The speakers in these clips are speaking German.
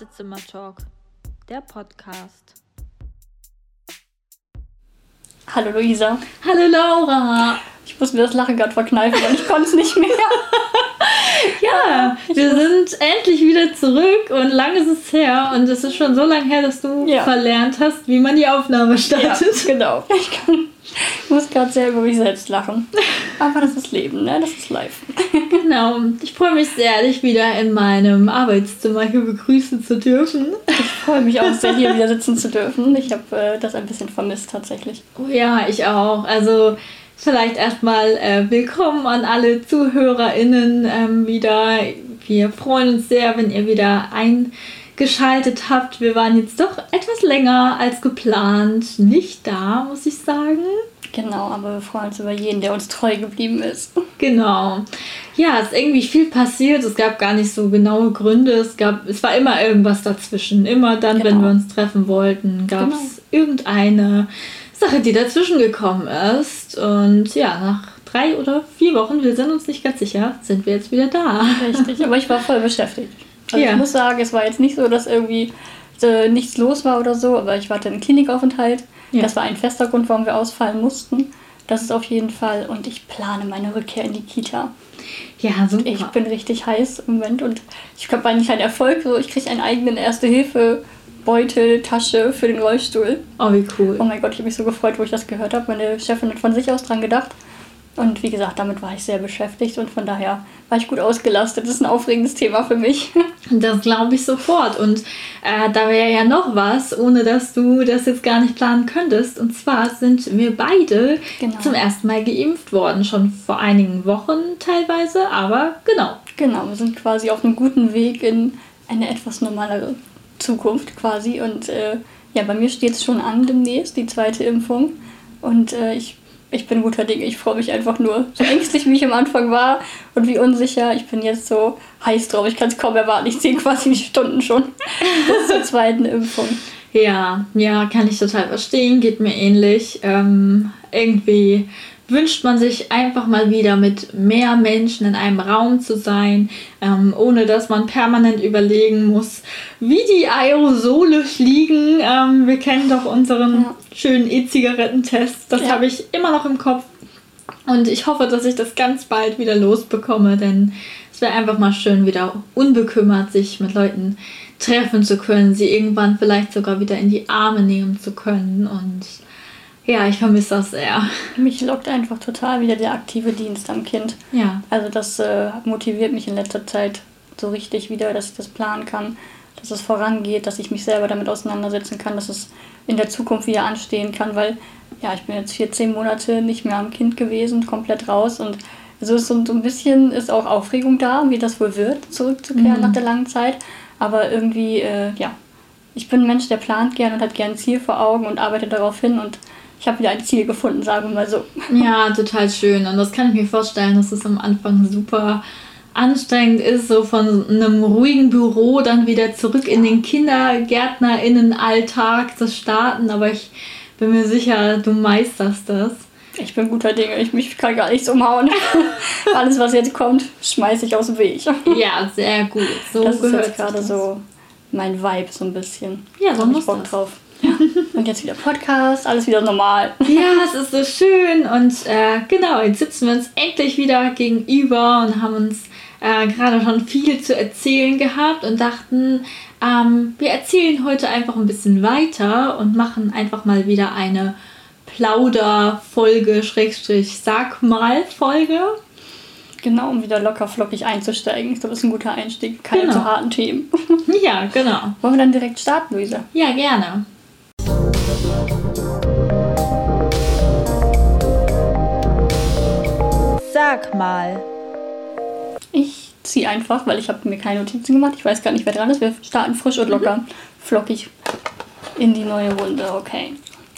Wartezimmer-Talk, der Podcast. Hallo Luisa. Hallo Laura. Ich muss mir das Lachen gerade verkneifen, weil ich konnte es nicht mehr. ja, wir sind endlich wieder zurück und lang ist es her und es ist schon so lange her, dass du ja. verlernt hast, wie man die Aufnahme startet. Ja, genau. Ich, kann, ich muss gerade sehr über mich selbst lachen. Aber das ist Leben, ne? Das ist live. genau. Ich freue mich sehr, dich wieder in meinem Arbeitszimmer hier begrüßen zu dürfen. Ich freue mich auch sehr, hier wieder sitzen zu dürfen. Ich habe äh, das ein bisschen vermisst tatsächlich. Oh ja, ich auch. Also vielleicht erstmal äh, willkommen an alle ZuhörerInnen ähm, wieder. Wir freuen uns sehr, wenn ihr wieder eingeschaltet habt. Wir waren jetzt doch etwas länger als geplant nicht da, muss ich sagen. Genau, aber wir freuen uns über jeden, der uns treu geblieben ist. Genau. Ja, es ist irgendwie viel passiert. Es gab gar nicht so genaue Gründe. Es, gab, es war immer irgendwas dazwischen. Immer dann, genau. wenn wir uns treffen wollten, gab es genau. irgendeine Sache, die dazwischen gekommen ist. Und ja, nach drei oder vier Wochen, wir sind uns nicht ganz sicher, sind wir jetzt wieder da. Richtig, aber ich war voll beschäftigt. Also ja. ich muss sagen, es war jetzt nicht so, dass irgendwie äh, nichts los war oder so, aber ich hatte einen Klinikaufenthalt. Ja. Das war ein fester Grund, warum wir ausfallen mussten. Das ist auf jeden Fall. Und ich plane meine Rückkehr in die Kita. Ja, super. Ich bin richtig heiß im Moment und ich habe eigentlich einen Erfolg. So, ich kriege einen eigenen Erste-Hilfe- Beutel, Tasche für den Rollstuhl. Oh, wie cool. Oh mein Gott, ich habe mich so gefreut, wo ich das gehört habe. Meine Chefin hat von sich aus dran gedacht. Und wie gesagt, damit war ich sehr beschäftigt und von daher war ich gut ausgelastet. Das ist ein aufregendes Thema für mich. Das glaube ich sofort. Und äh, da wäre ja noch was, ohne dass du das jetzt gar nicht planen könntest. Und zwar sind wir beide genau. zum ersten Mal geimpft worden. Schon vor einigen Wochen teilweise, aber genau. Genau, wir sind quasi auf einem guten Weg in eine etwas normalere Zukunft quasi. Und äh, ja, bei mir steht es schon an demnächst, die zweite Impfung. Und äh, ich, ich bin guter Dinge. Ich freue mich einfach nur. So ängstlich, wie ich am Anfang war und wie unsicher. Ich bin jetzt so heiß drauf. Ich kann es kaum erwarten. Ich ziehe quasi die Stunden schon bis zur zweiten Impfung. Ja, ja, kann ich total verstehen. Geht mir ähnlich. Ähm, irgendwie wünscht man sich einfach mal wieder mit mehr Menschen in einem Raum zu sein, ähm, ohne dass man permanent überlegen muss, wie die Aerosole fliegen. Ähm, wir kennen doch unseren ja. schönen E-Zigarettentest. Das ja. habe ich immer noch im Kopf. Und ich hoffe, dass ich das ganz bald wieder losbekomme, denn es wäre einfach mal schön, wieder unbekümmert sich mit Leuten treffen zu können, sie irgendwann vielleicht sogar wieder in die Arme nehmen zu können und ja, ich vermisse das sehr. Mich lockt einfach total wieder der aktive Dienst am Kind. Ja. Also das äh, motiviert mich in letzter Zeit so richtig wieder, dass ich das planen kann, dass es vorangeht, dass ich mich selber damit auseinandersetzen kann, dass es in der Zukunft wieder anstehen kann, weil ja, ich bin jetzt 14 Monate nicht mehr am Kind gewesen, komplett raus und so ist so ein bisschen ist auch Aufregung da, wie das wohl wird, zurückzukehren mhm. nach der langen Zeit. Aber irgendwie, äh, ja, ich bin ein Mensch, der plant gern und hat gern ein Ziel vor Augen und arbeitet darauf hin und ich habe wieder ein Ziel gefunden, sagen wir mal so. Ja, total schön. Und das kann ich mir vorstellen, dass es am Anfang super anstrengend ist, so von einem ruhigen Büro dann wieder zurück in den Kindergärtnerinnenalltag zu starten. Aber ich bin mir sicher, du meisterst das. Ich bin guter Dinge, ich mich kann gar nichts umhauen. Alles, was jetzt kommt, schmeiße ich aus dem Weg. Ja, sehr gut. So das ist jetzt gerade so mein Vibe so ein bisschen. Ja, so muss Bock das. drauf. Ja. Und jetzt wieder Podcast, alles wieder normal. Ja, es ist so schön. Und äh, genau, jetzt sitzen wir uns endlich wieder gegenüber und haben uns äh, gerade schon viel zu erzählen gehabt und dachten, ähm, wir erzählen heute einfach ein bisschen weiter und machen einfach mal wieder eine Plauder-Folge, Schrägstrich, sag mal Folge. Genau, um wieder locker flockig einzusteigen. Ich glaube, das ist ein guter Einstieg. Keine genau. zu harten Themen. Ja, genau. Wollen wir dann direkt starten, Luisa? Ja, gerne. Sag mal. Ich ziehe einfach, weil ich habe mir keine Notizen gemacht. Ich weiß gar nicht, wer dran ist. Wir starten frisch und locker, mhm. flockig in die neue Runde. Okay.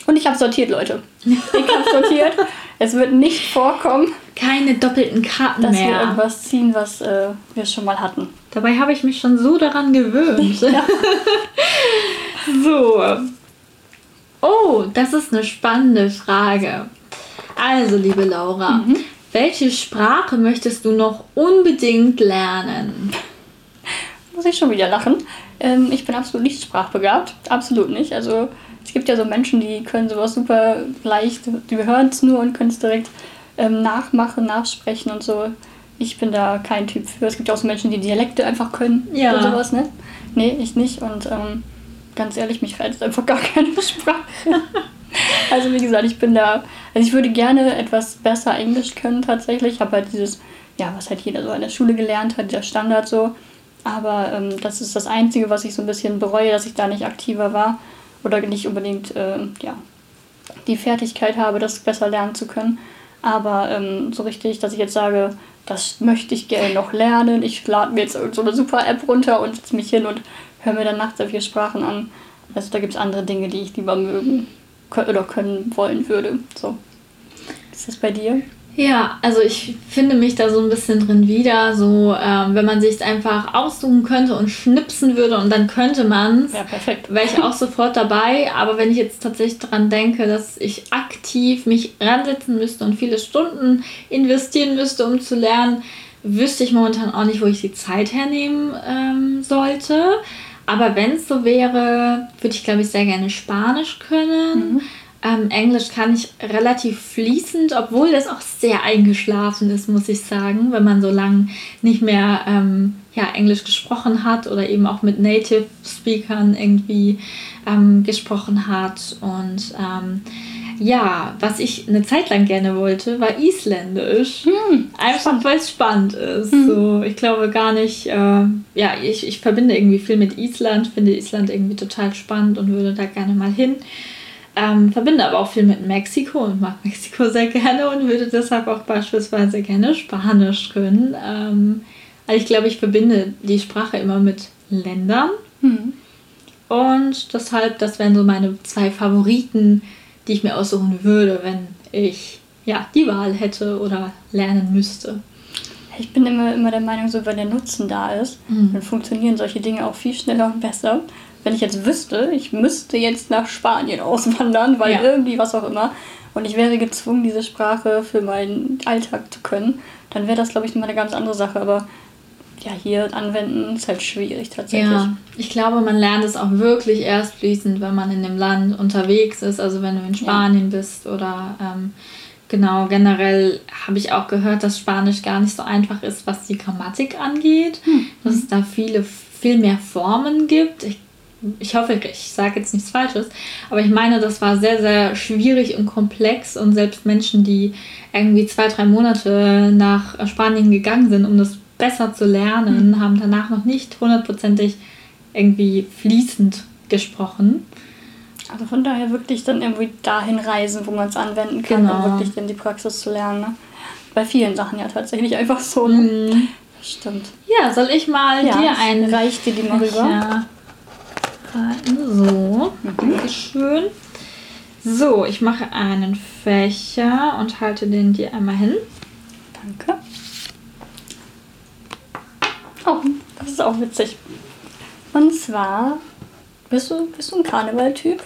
Und ich habe sortiert, Leute. Ich habe sortiert. es wird nicht vorkommen. Keine doppelten Karten dass mehr. Dass wir irgendwas ziehen, was äh, wir schon mal hatten. Dabei habe ich mich schon so daran gewöhnt. Ja. so. Oh, das ist eine spannende Frage. Also, liebe Laura, mhm. Welche Sprache möchtest du noch unbedingt lernen? Muss ich schon wieder lachen. Ähm, ich bin absolut nicht sprachbegabt. Absolut nicht. Also es gibt ja so Menschen, die können sowas super leicht, die hören es nur und können es direkt ähm, nachmachen, nachsprechen und so. Ich bin da kein Typ für. Es gibt ja auch so Menschen, die Dialekte einfach können ja. oder sowas, ne? Nee, ich nicht. Und ähm, ganz ehrlich, mich reizt einfach gar keine Sprache. also wie gesagt, ich bin da, also ich würde gerne etwas besser Englisch können tatsächlich. Ich habe halt dieses, ja, was halt jeder so in der Schule gelernt hat, der Standard so. Aber ähm, das ist das Einzige, was ich so ein bisschen bereue, dass ich da nicht aktiver war oder nicht unbedingt äh, ja, die Fertigkeit habe, das besser lernen zu können. Aber ähm, so richtig, dass ich jetzt sage, das möchte ich gerne noch lernen. Ich lade mir jetzt so eine super App runter und setze mich hin und höre mir dann nachts sehr viele Sprachen an. Also da gibt es andere Dinge, die ich lieber mögen oder können wollen würde. So. Ist das bei dir? Ja, also ich finde mich da so ein bisschen drin wieder. So, ähm, wenn man sich einfach aussuchen könnte und schnipsen würde und dann könnte man es. Ja, perfekt. Wäre ich auch sofort dabei. Aber wenn ich jetzt tatsächlich daran denke, dass ich aktiv mich ransetzen müsste und viele Stunden investieren müsste, um zu lernen, wüsste ich momentan auch nicht, wo ich die Zeit hernehmen ähm, sollte. Aber wenn es so wäre, würde ich, glaube ich, sehr gerne Spanisch können. Mhm ähm, Englisch kann ich relativ fließend, obwohl das auch sehr eingeschlafen ist, muss ich sagen, wenn man so lange nicht mehr ähm, ja, Englisch gesprochen hat oder eben auch mit Native Speakern irgendwie ähm, gesprochen hat. Und ähm, ja, was ich eine Zeit lang gerne wollte, war Isländisch. Hm, Einfach weil es spannend ist. Hm. So, ich glaube gar nicht, äh, ja, ich, ich verbinde irgendwie viel mit Island, finde Island irgendwie total spannend und würde da gerne mal hin. Ähm, verbinde aber auch viel mit Mexiko und mag Mexiko sehr gerne und würde deshalb auch beispielsweise gerne Spanisch können. Ähm, also ich glaube, ich verbinde die Sprache immer mit Ländern. Mhm. Und deshalb, das wären so meine zwei Favoriten, die ich mir aussuchen würde, wenn ich ja, die Wahl hätte oder lernen müsste. Ich bin immer, immer der Meinung, so wenn der Nutzen da ist, mhm. dann funktionieren solche Dinge auch viel schneller und besser wenn ich jetzt wüsste, ich müsste jetzt nach Spanien auswandern, weil ja. irgendwie was auch immer, und ich wäre gezwungen, diese Sprache für meinen Alltag zu können, dann wäre das, glaube ich, mal eine ganz andere Sache. Aber ja, hier anwenden ist halt schwierig tatsächlich. Ja, ich glaube, man lernt es auch wirklich erst fließend, wenn man in dem Land unterwegs ist. Also wenn du in Spanien ja. bist oder ähm, genau, generell habe ich auch gehört, dass Spanisch gar nicht so einfach ist, was die Grammatik angeht. Hm. Dass es da viele, viel mehr Formen gibt. Ich ich hoffe, ich sage jetzt nichts Falsches, aber ich meine, das war sehr, sehr schwierig und komplex und selbst Menschen, die irgendwie zwei, drei Monate nach Spanien gegangen sind, um das besser zu lernen, mhm. haben danach noch nicht hundertprozentig irgendwie fließend gesprochen. Also von daher wirklich dann irgendwie dahin reisen, wo man es anwenden kann, genau. um wirklich dann die Praxis zu lernen. Ne? Bei vielen Sachen ja tatsächlich einfach so. Ne? Mhm. Stimmt. Ja, soll ich mal ja, dir ein. Reicht dir die mal rüber? Ja. So, Dankeschön. So, ich mache einen Fächer und halte den dir einmal hin. Danke. Oh, das ist auch witzig. Und zwar, bist du, bist du ein Karneval-Typ?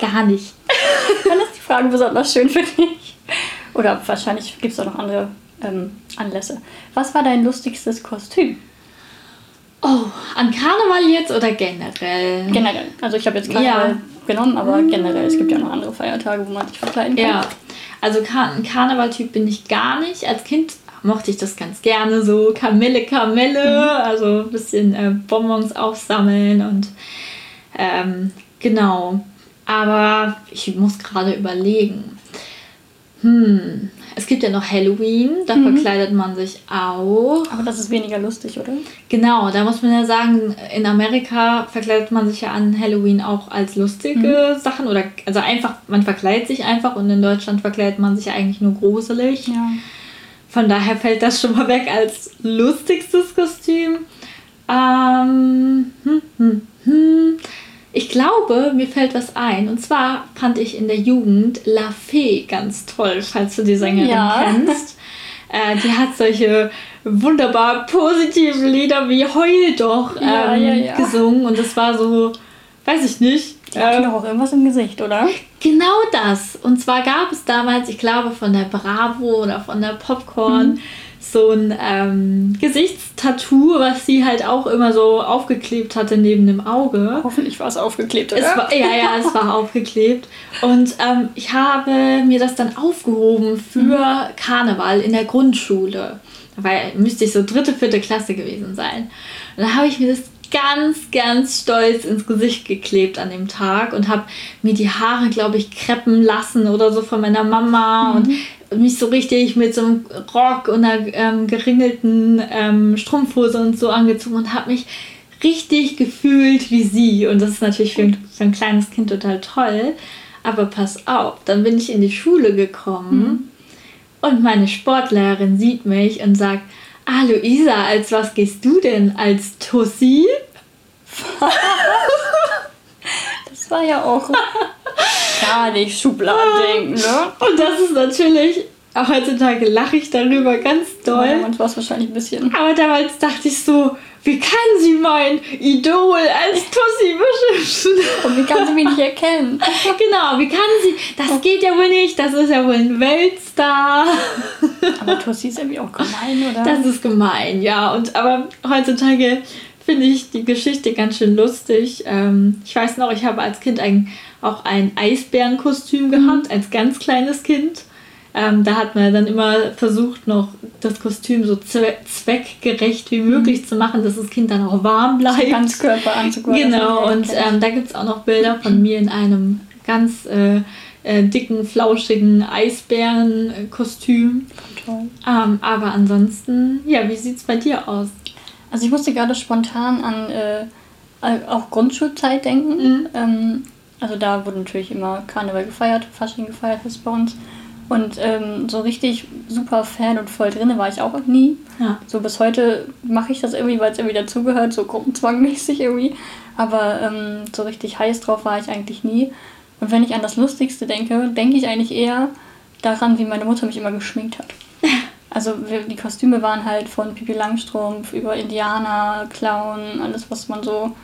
Gar nicht. Dann ist die Frage besonders schön für dich. Oder wahrscheinlich gibt es auch noch andere ähm, Anlässe. Was war dein lustigstes Kostüm? Oh, an Karneval jetzt oder generell? Generell. Also ich habe jetzt Karneval ja. genommen, aber generell. Es gibt ja noch andere Feiertage, wo man sich verkleiden kann. Ja, also Kar ein Karnevaltyp bin ich gar nicht. Als Kind mochte ich das ganz gerne, so Kamelle, Kamelle, mhm. also ein bisschen äh, Bonbons aufsammeln und ähm, genau. Aber ich muss gerade überlegen. Hm, es gibt ja noch Halloween, da mhm. verkleidet man sich auch. Aber das ist weniger lustig, oder? Genau, da muss man ja sagen, in Amerika verkleidet man sich ja an Halloween auch als lustige mhm. Sachen oder also einfach, man verkleidet sich einfach und in Deutschland verkleidet man sich ja eigentlich nur gruselig. Ja. Von daher fällt das schon mal weg als lustigstes Kostüm. Ähm, hm, hm, hm. Ich glaube, mir fällt was ein. Und zwar fand ich in der Jugend La Fee ganz toll, falls du die Sängerin ja. kennst. Äh, die hat solche wunderbar positiven Lieder wie Heul doch ähm, ja, ja, gesungen. Und das war so, weiß ich nicht. Die hat ähm, doch auch irgendwas im Gesicht, oder? Genau das. Und zwar gab es damals, ich glaube, von der Bravo oder von der Popcorn. Mhm so ein ähm, Gesichtstattoo, was sie halt auch immer so aufgeklebt hatte neben dem Auge. Hoffentlich war es aufgeklebt, oder? Es war, ja, ja, es war aufgeklebt. Und ähm, ich habe mir das dann aufgehoben für mhm. Karneval in der Grundschule. Dabei müsste ich so dritte, vierte Klasse gewesen sein. Und da habe ich mir das ganz, ganz stolz ins Gesicht geklebt an dem Tag und habe mir die Haare, glaube ich, kreppen lassen oder so von meiner Mama mhm. und mich so richtig mit so einem Rock und einer ähm, geringelten ähm, Strumpfhose und so angezogen und habe mich richtig gefühlt wie sie. Und das ist natürlich für ein, für ein kleines Kind total toll. Aber pass auf, dann bin ich in die Schule gekommen mhm. und meine Sportlehrerin sieht mich und sagt, Ah, Luisa, als was gehst du denn? Als Tussi? das war ja auch gar nicht Schubladendenken, ne? Und das ist natürlich, auch heutzutage lache ich darüber ganz doll. Ja, damals war es wahrscheinlich ein bisschen. Aber damals dachte ich so, wie kann sie mein Idol als Tussi beschimpfen? Und wie kann sie mich nicht erkennen? genau, wie kann sie, das geht ja wohl nicht, das ist ja wohl ein Weltstar. aber Tussi ist irgendwie auch gemein, oder? Das ist gemein, ja. Und aber heutzutage finde ich die Geschichte ganz schön lustig. Ähm, ich weiß noch, ich habe als Kind ein, auch ein Eisbärenkostüm gehabt, mhm. als ganz kleines Kind. Ähm, da hat man dann immer versucht, noch das Kostüm so zweckgerecht wie möglich mhm. zu machen, dass das Kind dann auch warm bleibt. Ganz Körperanzug. Genau, und ähm, da gibt es auch noch Bilder von mir in einem ganz äh, äh, dicken, flauschigen Eisbärenkostüm. Toll. Ähm, aber ansonsten, ja, wie sieht es bei dir aus? Also ich musste gerade spontan an äh, auch Grundschulzeit denken. Mhm. Ähm, also da wurde natürlich immer Karneval gefeiert, Fasching gefeiert ist bei uns. Und ähm, so richtig super Fan und voll drin war ich auch nie. Ja. So bis heute mache ich das irgendwie, weil es irgendwie dazugehört, so gruppenzwangmäßig irgendwie. Aber ähm, so richtig heiß drauf war ich eigentlich nie. Und wenn ich an das Lustigste denke, denke ich eigentlich eher daran, wie meine Mutter mich immer geschminkt hat. Also die Kostüme waren halt von Pipi Langstrumpf über Indianer, Clown, alles was man so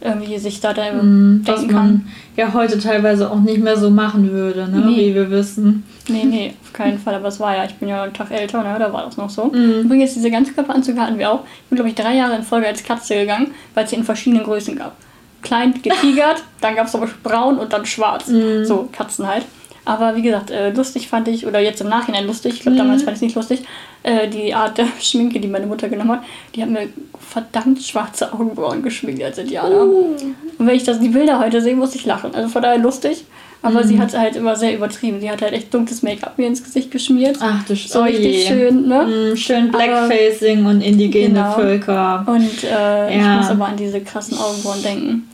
irgendwie sich da, mm, was man kann. ja heute teilweise auch nicht mehr so machen würde, ne? Nee. wie wir wissen. Nee, nee, auf keinen Fall. Aber es war ja, ich bin ja einen Tag älter, ne? da war das noch so. Mm. Übrigens, diese Ganzkörperanzüge hatten wir auch. Ich bin, glaube ich, drei Jahre in Folge als Katze gegangen, weil es sie in verschiedenen Größen gab. Klein getigert, dann gab es aber braun und dann schwarz. Mm. So, Katzen halt. Aber wie gesagt, äh, lustig fand ich, oder jetzt im Nachhinein lustig, ich glaube mhm. damals fand ich es nicht lustig, äh, die Art der Schminke, die meine Mutter genommen hat, die hat mir verdammt schwarze Augenbrauen geschminkt als Indianer. Uh. Und wenn ich das, die Bilder heute sehe, muss ich lachen. Also von daher lustig. Aber mhm. sie hat halt immer sehr übertrieben. Sie hat halt echt dunkles Make-up mir ins Gesicht geschmiert. Ach du So richtig schön, ne? Mhm, schön Blackfacing aber, und indigene genau. Völker. Und äh, ja. ich muss aber an diese krassen Augenbrauen denken.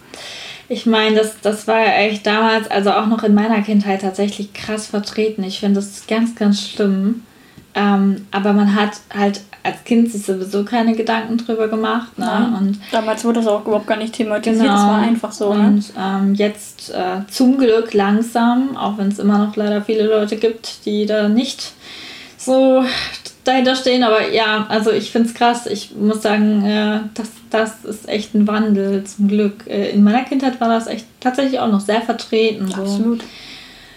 Ich meine, das, das war ja echt damals, also auch noch in meiner Kindheit tatsächlich krass vertreten. Ich finde das ganz, ganz schlimm. Ähm, aber man hat halt als Kind sich sowieso keine Gedanken drüber gemacht. Ne? Und Damals wurde das auch überhaupt gar nicht thematisiert, genau. das war einfach so. Ne? Und ähm, jetzt äh, zum Glück langsam, auch wenn es immer noch leider viele Leute gibt, die da nicht so dahinter stehen. Aber ja, also ich finde es krass. Ich muss sagen, äh, das, das ist echt ein Wandel zum Glück. Äh, in meiner Kindheit war das echt tatsächlich auch noch sehr vertreten. So. Absolut.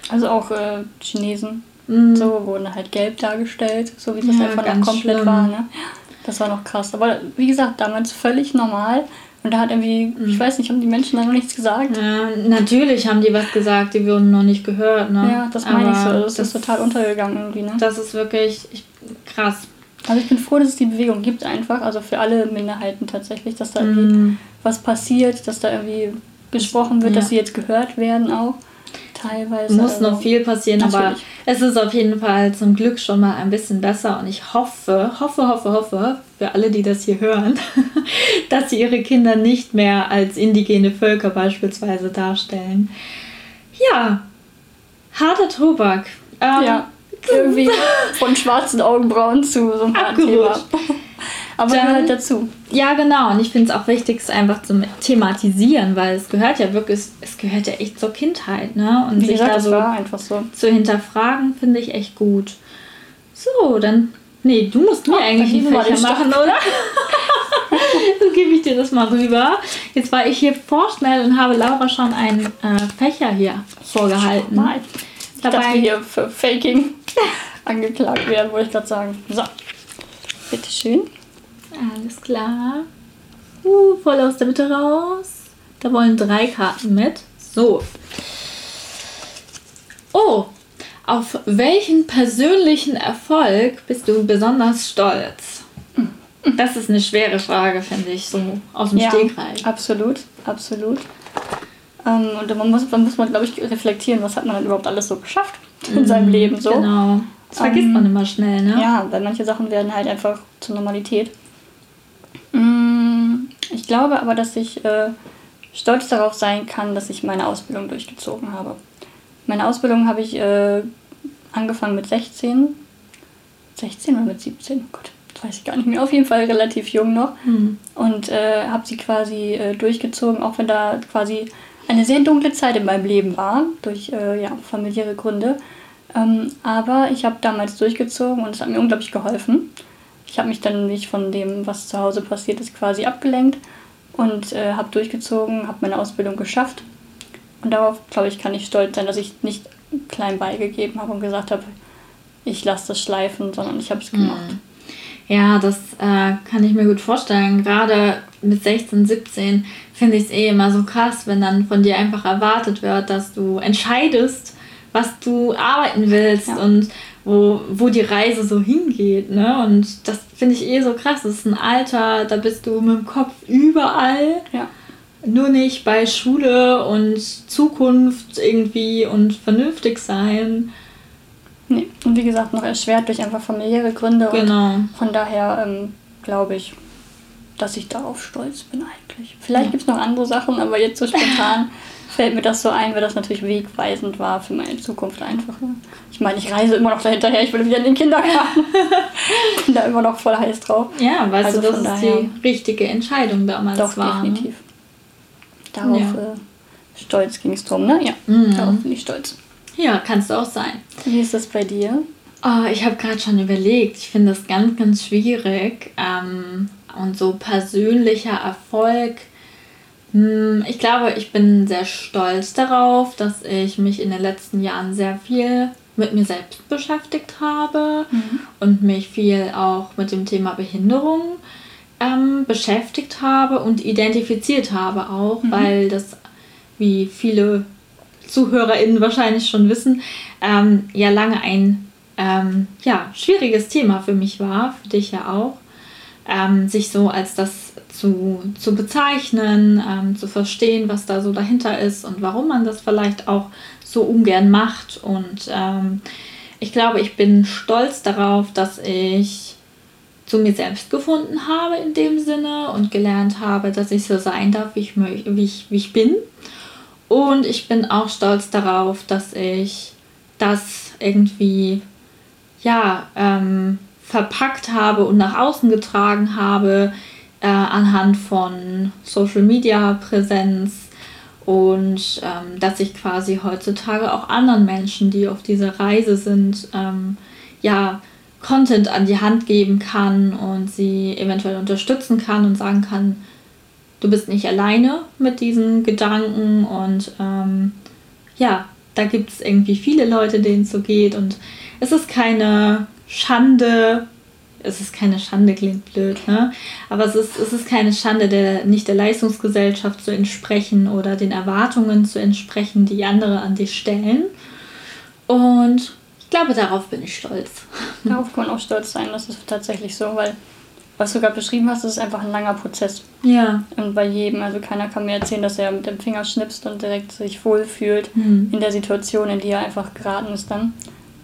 Also auch äh, Chinesen. Mhm. So wurden halt gelb dargestellt, so wie das ja, einfach noch komplett schlimm. war. Ne? Das war noch krass. Aber wie gesagt, damals völlig normal. Und da hat irgendwie, mhm. ich weiß nicht, haben die Menschen da noch nichts gesagt? Ja, natürlich haben die was gesagt, die wurden noch nicht gehört. Ne? Ja, das meine ich so. Das, das, ist total untergegangen irgendwie. Ne? Das ist wirklich ich, krass. Also ich bin froh, dass es die Bewegung gibt einfach, also für alle Minderheiten tatsächlich, dass da irgendwie mm. was passiert, dass da irgendwie gesprochen wird, ja. dass sie jetzt gehört werden auch. Teilweise. Muss also, noch viel passieren, natürlich. aber es ist auf jeden Fall zum Glück schon mal ein bisschen besser und ich hoffe, hoffe, hoffe, hoffe, für alle, die das hier hören, dass sie ihre Kinder nicht mehr als indigene Völker beispielsweise darstellen. Ja, harter Tobak. Ähm, ja irgendwie von schwarzen Augenbrauen zu so einem Thema. Aber Dann, gehört dazu. Ja, genau. Und ich finde es auch wichtig, es einfach zu thematisieren, weil es gehört ja wirklich, es gehört ja echt zur Kindheit, ne? Und Wie sich gesagt, da so, einfach so zu hinterfragen, finde ich echt gut. So, dann. Nee, du musst mir oh, eigentlich die Fächer machen, oder? so gebe ich dir das mal rüber. Jetzt war ich hier vorschnell und habe Laura schon einen äh, Fächer hier vorgehalten. Mal. Ich Dabei, dass wir hier für Faking angeklagt werden, wollte ich gerade sagen. So. Bitteschön. Alles klar. Uh, voll aus der Mitte raus. Da wollen drei Karten mit. So. Oh, auf welchen persönlichen Erfolg bist du besonders stolz? Das ist eine schwere Frage, finde ich, so aus dem Ja, Stegreif. absolut, absolut. Ähm, und man muss, man muss man, glaube ich, reflektieren, was hat man denn überhaupt alles so geschafft in seinem Leben so. Genau. Das vergisst Ähm, man immer schnell, ne? Ja, weil manche Sachen werden halt einfach zur Normalität. Mm, Ich glaube aber, dass ich äh, stolz darauf sein kann, dass ich meine Ausbildung durchgezogen habe. Meine Ausbildung habe ich äh, angefangen mit 16. 16 oder mit 17? Gott, das weiß ich gar nicht mehr. Auf jeden Fall relativ jung noch. Hm. Und äh, habe sie quasi äh, durchgezogen, auch wenn da quasi eine sehr dunkle Zeit in meinem Leben war, durch äh, ja, familiäre Gründe. Ähm, aber ich habe damals durchgezogen und es hat mir unglaublich geholfen. Ich habe mich dann nicht von dem, was zu Hause passiert ist, quasi abgelenkt und äh, habe durchgezogen, habe meine Ausbildung geschafft. Und darauf, glaube ich, kann ich stolz sein, dass ich nicht klein beigegeben habe und gesagt habe, ich lasse das schleifen, sondern ich habe es gemacht. Ja, das äh, kann ich mir gut vorstellen. Gerade mit 16, 17 finde ich es eh immer so krass, wenn dann von dir einfach erwartet wird, dass du entscheidest, was du arbeiten willst Ja. und wo, wo die Reise so hingeht. Ne? Und das finde ich eh so krass. Das ist ein Alter, da bist du mit dem Kopf überall. Ja. Nur nicht bei Schule und Zukunft irgendwie und vernünftig sein. Nee. Und wie gesagt, noch erschwert durch einfach familiäre Gründe. Und Genau. Von daher ähm, glaube ich, dass ich darauf stolz bin eigentlich. Vielleicht Ja. gibt es noch andere Sachen, aber jetzt so spontan fällt mir das so ein, weil das natürlich wegweisend war für meine Zukunft einfach. Ne? Ich meine, ich reise immer noch dahinterher, ich will wieder in den Kindergarten. bin da immer noch voll heiß drauf. Ja, weißt Also es daher- die richtige Entscheidung damals Doch, war. ne? definitiv. Darauf Ja. äh, stolz ging es drum, ne? Ja, Mhm. darauf bin ich stolz. Ja, kannst du auch sein. Wie ist das bei dir? Oh, ich habe gerade schon überlegt. Ich finde das ganz, ganz schwierig. Ähm, und so persönlicher Erfolg. Hm, Ich glaube, ich bin sehr stolz darauf, dass ich mich in den letzten Jahren sehr viel mit mir selbst beschäftigt habe und mich viel auch mit dem Thema Behinderung ähm, beschäftigt habe und identifiziert habe auch, weil das, wie viele ZuhörerInnen wahrscheinlich schon wissen, ähm, ja lange ein ähm, ja, schwieriges Thema für mich war, für dich ja auch, ähm, sich so als das zu, zu bezeichnen, ähm, zu verstehen, was da so dahinter ist und warum man das vielleicht auch so ungern macht. Und ähm, ich glaube, ich bin stolz darauf, dass ich zu mir selbst gefunden habe in dem Sinne und gelernt habe, dass ich so sein darf, wie ich, wie ich, wie ich bin. Und ich bin auch stolz darauf, dass ich das irgendwie ja ähm, verpackt habe und nach außen getragen habe äh, anhand von Social Media Präsenz und ähm, dass ich quasi heutzutage auch anderen Menschen, die auf dieser Reise sind, ähm, ja Content an die Hand geben kann und sie eventuell unterstützen kann und sagen kann, du bist nicht alleine mit diesen Gedanken und ähm, ja, da gibt es irgendwie viele Leute, denen es so geht und es ist keine Schande, es ist keine Schande, klingt blöd, ne? aber es ist, es ist keine Schande, der, nicht der Leistungsgesellschaft zu entsprechen oder den Erwartungen zu entsprechen, die andere an dich stellen. Und ich glaube, darauf bin ich stolz. Darauf kann man auch stolz sein, das ist tatsächlich so, weil was du gerade beschrieben hast, das ist einfach ein langer Prozess. Ja. Und bei jedem, also keiner kann mir erzählen, dass er mit dem Finger schnipst und direkt sich wohlfühlt Hm. in der Situation, in die er einfach geraten ist dann.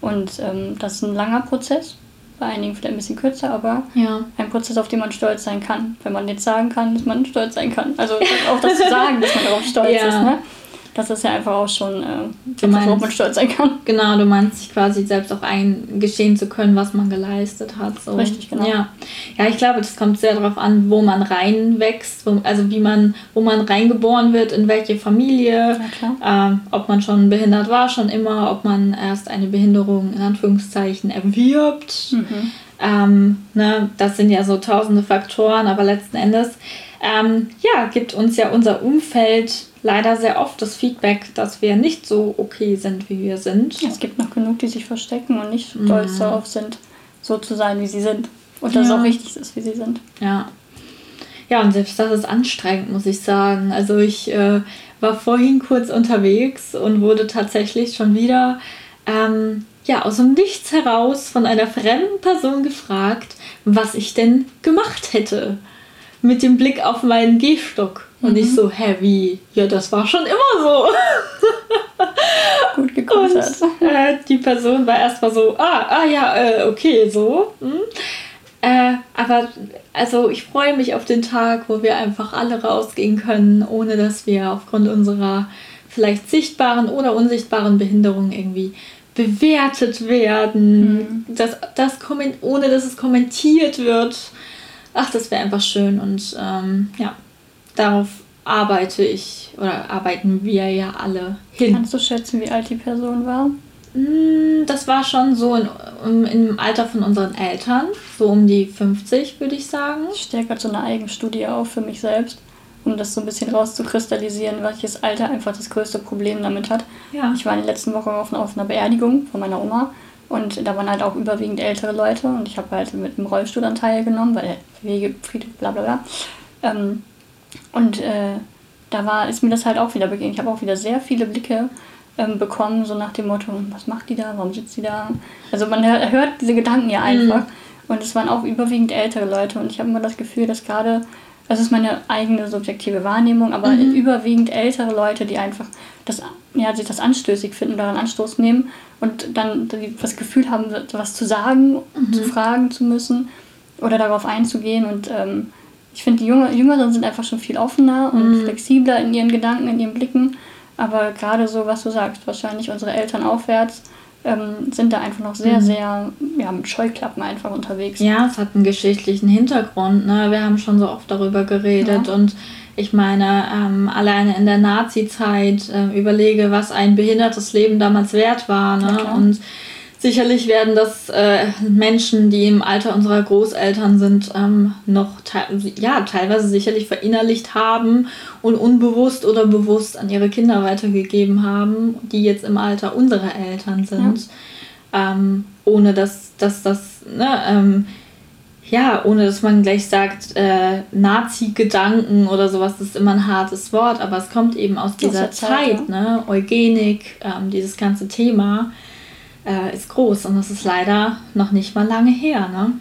Und ähm, das ist ein langer Prozess, bei einigen vielleicht ein bisschen kürzer, aber Ja. ein Prozess, auf den man stolz sein kann. Wenn man jetzt sagen kann, dass man stolz sein kann. Also auch das zu sagen, dass man darauf stolz Ja. ist, ne? Das ist ja einfach auch schon äh, meinst- worauf man stolz sein kann. Genau, du meinst, sich quasi selbst auch eingestehen zu können, was man geleistet hat. So. Richtig, genau. Ja. ja, ich glaube, das kommt sehr darauf an, wo man reinwächst, wo, also wie man, wo man reingeboren wird, in welche Familie, ähm, ob man schon behindert war, schon immer, ob man erst eine Behinderung in Anführungszeichen erwirbt. Mhm. Ähm, ne, das sind ja so tausende Faktoren, aber letzten Endes ähm, ja, gibt uns ja unser Umfeld leider sehr oft das Feedback, dass wir nicht so okay sind, wie wir sind. Es gibt noch genug, die sich verstecken und nicht stolz Mhm. darauf sind, so zu sein, wie sie sind. Und dass ja. es auch richtig ist, wie sie sind. Ja. Ja, und selbst das ist anstrengend, muss ich sagen. Also ich äh, war vorhin kurz unterwegs und wurde tatsächlich schon wieder ähm, ja, aus dem Nichts heraus von einer fremden Person gefragt, was ich denn gemacht hätte. Mit dem Blick auf meinen Gehstock. Und mhm. ich so, hä, wie? Ja, das war schon immer so. Gut gekontert. Und äh, die Person war erstmal so, ah, ah ja, äh, okay, so. Hm. Äh, aber also ich freue mich auf den Tag, wo wir einfach alle rausgehen können, ohne dass wir aufgrund unserer vielleicht sichtbaren oder unsichtbaren Behinderung irgendwie bewertet werden, mhm. dass, das ohne dass es kommentiert wird. Ach, das wäre einfach schön und ähm, ja, darauf arbeite ich oder arbeiten wir ja alle hin. Kannst du schätzen, wie alt die Person war? Hm, das war schon so in, im Alter von unseren Eltern, so um die 50 würde ich sagen. Ich stelle gerade so eine Eigenstudie auf für mich selbst, um das so ein bisschen rauszukristallisieren, welches Alter einfach das größte Problem damit hat. Ja. Ich war in der letzten Woche auf, auf einer Beerdigung von meiner Oma und da waren halt auch überwiegend ältere Leute und ich habe halt mit dem Rollstuhl dann teilgenommen, weil Wege, Friedhof, bla bla bla. Ähm, und äh, da war, ist mir das halt auch wieder begegnet. Ich habe auch wieder sehr viele Blicke ähm, bekommen, so nach dem Motto, was macht die da, warum sitzt die da? Also man hört diese Gedanken ja einfach. Mhm. Und es waren auch überwiegend ältere Leute. Und ich habe immer das Gefühl, dass gerade, das ist meine eigene subjektive Wahrnehmung, aber mhm. überwiegend ältere Leute, die einfach das, ja, sich das anstößig finden, daran Anstoß nehmen und dann das Gefühl haben, was zu sagen, mhm. zu fragen zu müssen oder darauf einzugehen. Und ähm, ich finde, die Jüngeren sind einfach schon viel offener und mhm. flexibler in ihren Gedanken, in ihren Blicken. Aber gerade so, was du sagst, wahrscheinlich unsere Eltern aufwärts, ähm, sind da einfach noch sehr, mhm. sehr ja, mit Scheuklappen einfach unterwegs. Ja, es hat einen geschichtlichen Hintergrund. Ne? Wir haben schon so oft darüber geredet ja. und ich meine, ähm, alleine in der Nazi-Zeit äh, überlege, was ein behindertes Leben damals wert war. Ne? Ja, und Sicherlich werden das äh, Menschen, die im Alter unserer Großeltern sind, ähm, noch te ja, teilweise sicherlich verinnerlicht haben und unbewusst oder bewusst an ihre Kinder weitergegeben haben, die jetzt im Alter unserer Eltern sind. Ja. Ähm, ohne dass, dass das, ne, ähm, ja, ohne dass man gleich sagt, äh, Nazi-Gedanken oder sowas, das ist immer ein hartes Wort, aber es kommt eben aus dieser Zeit, Zeit, ne? Eugenik, ähm, dieses ganze Thema äh, ist groß und das ist leider noch nicht mal lange her. Ne?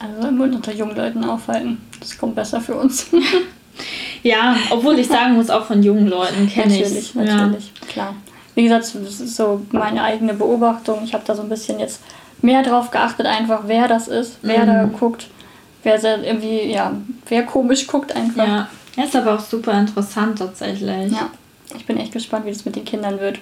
Also im Mund unter jungen Leuten aufhalten. Das kommt besser für uns. ja, obwohl ich sagen muss, auch von jungen Leuten kenne ich Natürlich, natürlich, ja. klar. Wie gesagt, das ist so meine eigene Beobachtung. Ich habe da so ein bisschen jetzt mehr drauf geachtet, einfach wer das ist, wer mhm. da guckt, wer irgendwie, ja, wer komisch guckt einfach. Ja, ist aber auch super interessant tatsächlich. Ja, ich bin echt gespannt, wie das mit den Kindern wird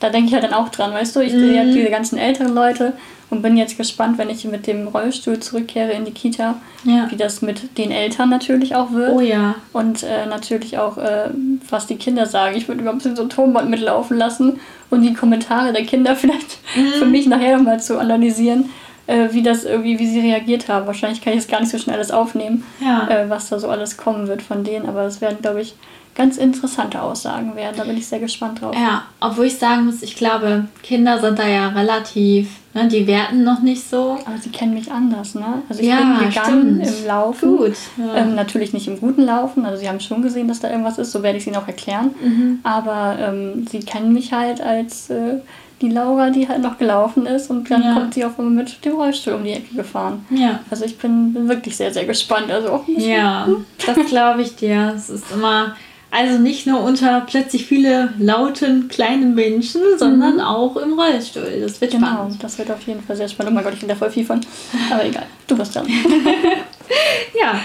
da denke ich halt dann auch dran, weißt du? Ich mhm. sehe halt diese ganzen älteren Leute und bin jetzt gespannt, wenn ich mit dem Rollstuhl zurückkehre in die Kita, ja. wie das mit den Eltern natürlich auch wird. Oh ja. Und äh, natürlich auch, äh, was die Kinder sagen. Ich würde überhaupt so ein Tonband mitlaufen lassen und die Kommentare der Kinder vielleicht mhm. für mich nachher nochmal zu analysieren, äh, wie das irgendwie, wie sie reagiert haben. Wahrscheinlich kann ich es gar nicht so schnell alles aufnehmen, ja. Äh, was da so alles kommen wird von denen, aber es werden, glaube ich, ganz interessante Aussagen werden. Da bin ich sehr gespannt drauf. Ja, obwohl ich sagen muss, ich glaube, Kinder sind da ja relativ, ne, die werten noch nicht so. Aber sie kennen mich anders, ne? Also ich ja, bin gegangen stimmt. im Laufen. Gut. Ja. Ähm, natürlich nicht im guten Laufen, also sie haben schon gesehen, dass da irgendwas ist, so werde ich es ihnen auch erklären. Mhm. Aber ähm, sie kennen mich halt als äh, die Laura, die halt noch gelaufen ist und dann ja. kommt sie auch immer mit dem Rollstuhl um die Ecke gefahren. Ja. Also ich bin, bin wirklich sehr, sehr gespannt. Also auch ja, das glaube ich dir. Es ist immer also nicht nur unter plötzlich viele lauten kleinen Menschen, sondern mhm. auch im Rollstuhl. Das wird genau, spannend. Das wird auf jeden Fall sehr spannend. Oh mein Gott, ich bin da voll viel von. Aber egal, du bist dran. ja.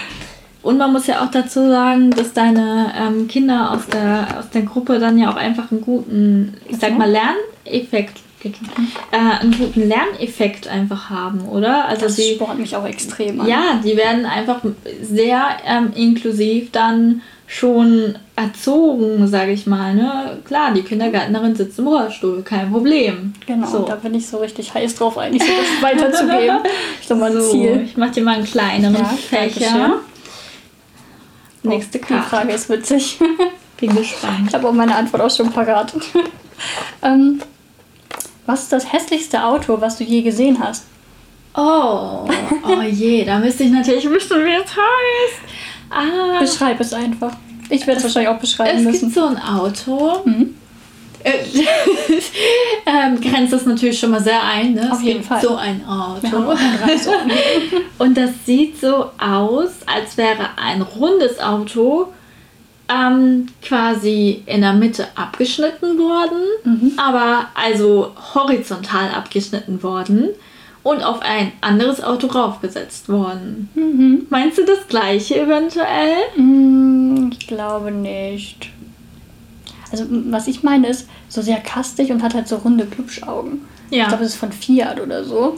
Und man muss ja auch dazu sagen, dass deine ähm, Kinder aus der, aus der Gruppe dann ja auch einfach einen guten, ich sag mal, Lerneffekt äh, einen guten Lerneffekt einfach haben, oder? Also das sie, spornt mich auch extrem an. Ja, die werden einfach sehr ähm, inklusiv dann schon erzogen, sage ich mal. Ne? Klar, die Kindergärtnerin sitzt im Rollstuhl, kein Problem. Genau, so. da bin ich so richtig heiß drauf, eigentlich so das weiterzugeben. Ich so, Ziel. Ich mache dir mal einen kleineren ja, Fächer. Oh, Nächste Frage ist witzig. Bin gespannt. Ich habe auch meine Antwort auch schon parat. ähm, was ist das hässlichste Auto, was du je gesehen hast? Oh, oh je, da müsste ich natürlich wissen, wie es heißt. Ah. Beschreib es einfach. Ich werde es wahrscheinlich auch beschreiben es müssen. Es gibt so ein Auto. Mhm. ähm, grenzt das natürlich schon mal sehr ein. Ne? Auf jeden Fall. So ein Auto. Und das sieht so aus, als wäre ein rundes Auto ähm, quasi in der Mitte abgeschnitten worden, mhm. aber also horizontal abgeschnitten worden und auf ein anderes Auto raufgesetzt worden. Mhm. Meinst du das gleiche eventuell? Mm, ich glaube nicht. Also was ich meine ist so sehr kastig und hat halt so runde Glubschaugen. Ja. Ich glaube, es ist von Fiat oder so.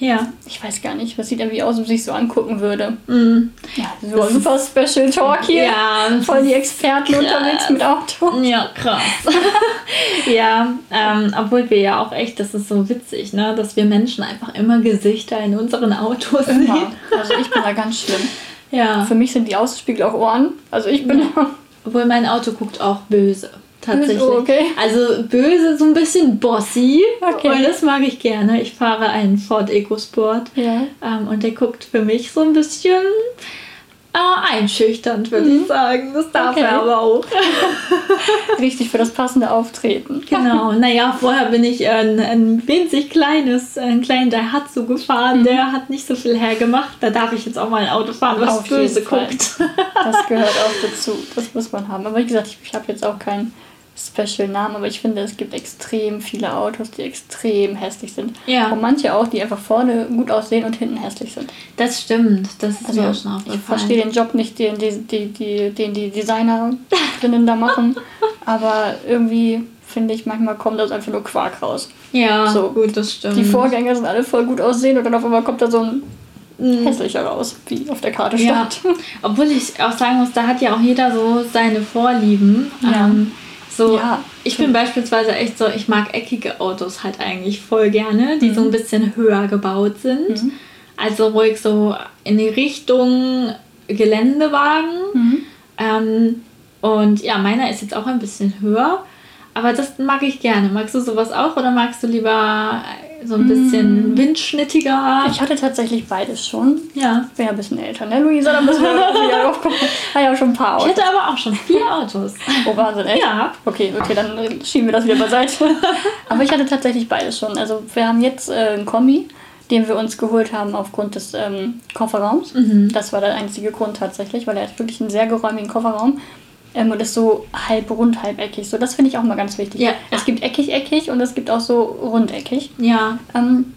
Ja. Ich weiß gar nicht, was sieht irgendwie aus, wenn sich so angucken würde. Mm. Ja, so super Special Talk hier. Ja. Voll die Experten krass. unterwegs mit Autos. Ja, krass. ja, ähm, obwohl wir ja auch echt, das ist so witzig, ne, dass wir Menschen einfach immer Gesichter in unseren Autos immer. sehen. Also ich bin da ganz schlimm. Ja. Für mich sind die Außenspiegel auch Ohren. Also ich bin. Ja. Obwohl mein Auto guckt auch böse tatsächlich. Okay. Also böse, so ein bisschen bossy. Okay. Und das mag ich gerne. Ich fahre einen Ford EcoSport. Ja. Ähm, und der guckt für mich so ein bisschen äh, einschüchternd, würde mhm. ich sagen. Das darf okay. er aber auch. Richtig für das passende Auftreten. Genau. Naja, vorher bin ich ein, ein winzig kleines, einen kleinen Daihatsu gefahren. Mhm. Der hat nicht so viel hergemacht. Da darf ich jetzt auch mal ein Auto fahren, was Auf böse guckt. Das gehört auch dazu. Das muss man haben. Aber wie gesagt, ich, ich habe jetzt auch keinen Special-Namen, aber ich finde, es gibt extrem viele Autos, die extrem hässlich sind. Ja. Und manche auch, die einfach vorne gut aussehen und hinten hässlich sind. Das stimmt, das ist also, mir auch schon aufgefallen. Ich verstehe den Job nicht, den die, die, die, den die Designerinnen da machen, aber irgendwie finde ich, manchmal kommt das einfach nur Quark raus. Ja, so. gut, das stimmt. Die Vorgänger sind alle voll gut aussehen und dann auf einmal kommt da so ein mhm. hässlicher raus, wie auf der Karte stand. Ja. Obwohl ich auch sagen muss, da hat ja auch jeder so seine Vorlieben. Ja. Ähm, so, ja, ich bin beispielsweise echt so, ich mag eckige Autos halt eigentlich voll gerne, die mhm. so ein bisschen höher gebaut sind. Mhm. Also ruhig so in die Richtung Geländewagen. Mhm. Ähm, und ja, meiner ist jetzt auch ein bisschen höher. Aber das mag ich gerne. Magst du sowas auch oder magst du lieber so ein bisschen mm. windschnittiger. Ich hatte tatsächlich beides schon. Ja. Bin ja ein bisschen älter, ne, Luisa? Da müssen wir ja aufgucken. Habe ja auch schon ein paar Autos. Ich hatte aber auch schon vier Autos. Oh, Wahnsinn, echt? Ja. Okay, okay, dann schieben wir das wieder beiseite. aber ich hatte tatsächlich beides schon. Also wir haben jetzt äh, einen Kombi, den wir uns geholt haben aufgrund des ähm, Kofferraums. Mhm. Das war der einzige Grund tatsächlich, weil er hat wirklich einen sehr geräumigen Kofferraum. Ähm, und ist so halb rund, halb eckig. So, das finde ich auch mal ganz wichtig. Ja. Es gibt eckig-eckig und es gibt auch so rundeckig. Ja. Ähm,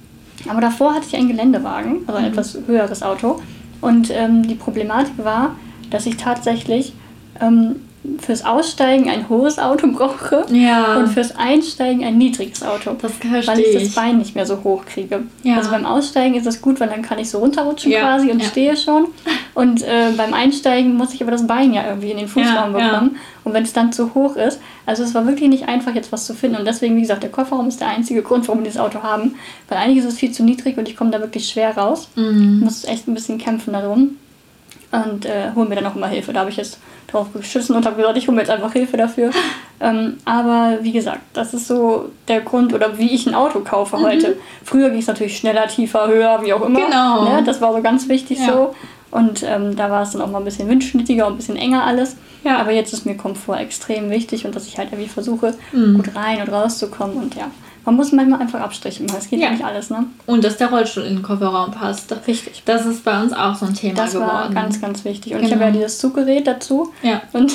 aber davor hatte ich einen Geländewagen, also ein mhm. etwas höheres Auto. Und ähm, die Problematik war, dass ich tatsächlich ähm, fürs Aussteigen ein hohes Auto brauche ja. und fürs Einsteigen ein niedriges Auto. Das Weil ich das Bein nicht mehr so hoch kriege. Ja. Also beim Aussteigen ist es gut, weil dann kann ich so runterrutschen ja. quasi und stehe schon. Und äh, beim Einsteigen muss ich aber das Bein ja irgendwie in den Fußraum bekommen. Und wenn es dann zu hoch ist, also es war wirklich nicht einfach jetzt was zu finden. Und deswegen, wie gesagt, der Kofferraum ist der einzige Grund, warum wir dieses Auto haben. Weil einiges ist viel zu niedrig und ich komme da wirklich schwer raus. Mhm. Ich muss echt ein bisschen kämpfen darum und äh, hole mir dann auch immer Hilfe. Da habe ich jetzt drauf geschissen und habe gesagt, ich hole mir jetzt einfach Hilfe dafür. Ähm, aber wie gesagt, das ist so der Grund oder wie ich ein Auto kaufe mhm. heute. Früher ging es natürlich schneller, tiefer, höher, wie auch immer. Genau. Ne? Das war so ganz wichtig ja. so. Und ähm, da war es dann auch mal ein bisschen windschnittiger und ein bisschen enger alles. Ja. Aber jetzt ist mir Komfort extrem wichtig und dass ich halt irgendwie versuche, mhm. gut rein und rauszukommen. Und ja, man muss manchmal einfach Abstriche machen. Es geht ja nicht alles, ne? Und dass der Rollstuhl in den Kofferraum passt. Richtig. Das ist bei uns auch so ein Thema das geworden. Das war ganz, ganz wichtig. Und genau. ich habe ja dieses Zuggerät dazu. Ja. Und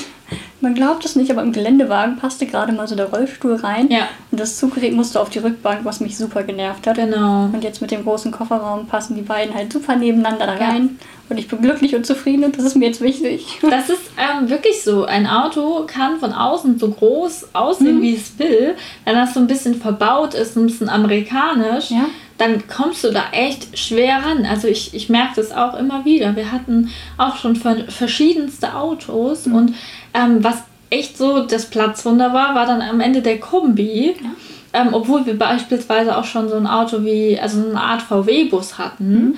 man glaubt es nicht, aber im Geländewagen passte gerade mal so der Rollstuhl rein. Ja. Und das Zuggerät musste auf die Rückbank, was mich super genervt hat. Genau. Und jetzt mit dem großen Kofferraum passen die beiden halt super nebeneinander da rein. Ja. Und ich bin glücklich und zufrieden und das ist mir jetzt wichtig. Das ist ähm, wirklich so. Ein Auto kann von außen so groß aussehen, mhm. wie es will. Wenn das so ein bisschen verbaut ist, ein bisschen amerikanisch, ja. Dann kommst du da echt schwer ran. Also ich, ich merke das auch immer wieder. Wir hatten auch schon verschiedenste Autos mhm. und ähm, was echt so das Platzwunder war, war dann am Ende der Kombi. Ja. Ähm, obwohl wir beispielsweise auch schon so ein Auto wie, also eine Art VW-Bus hatten. Mhm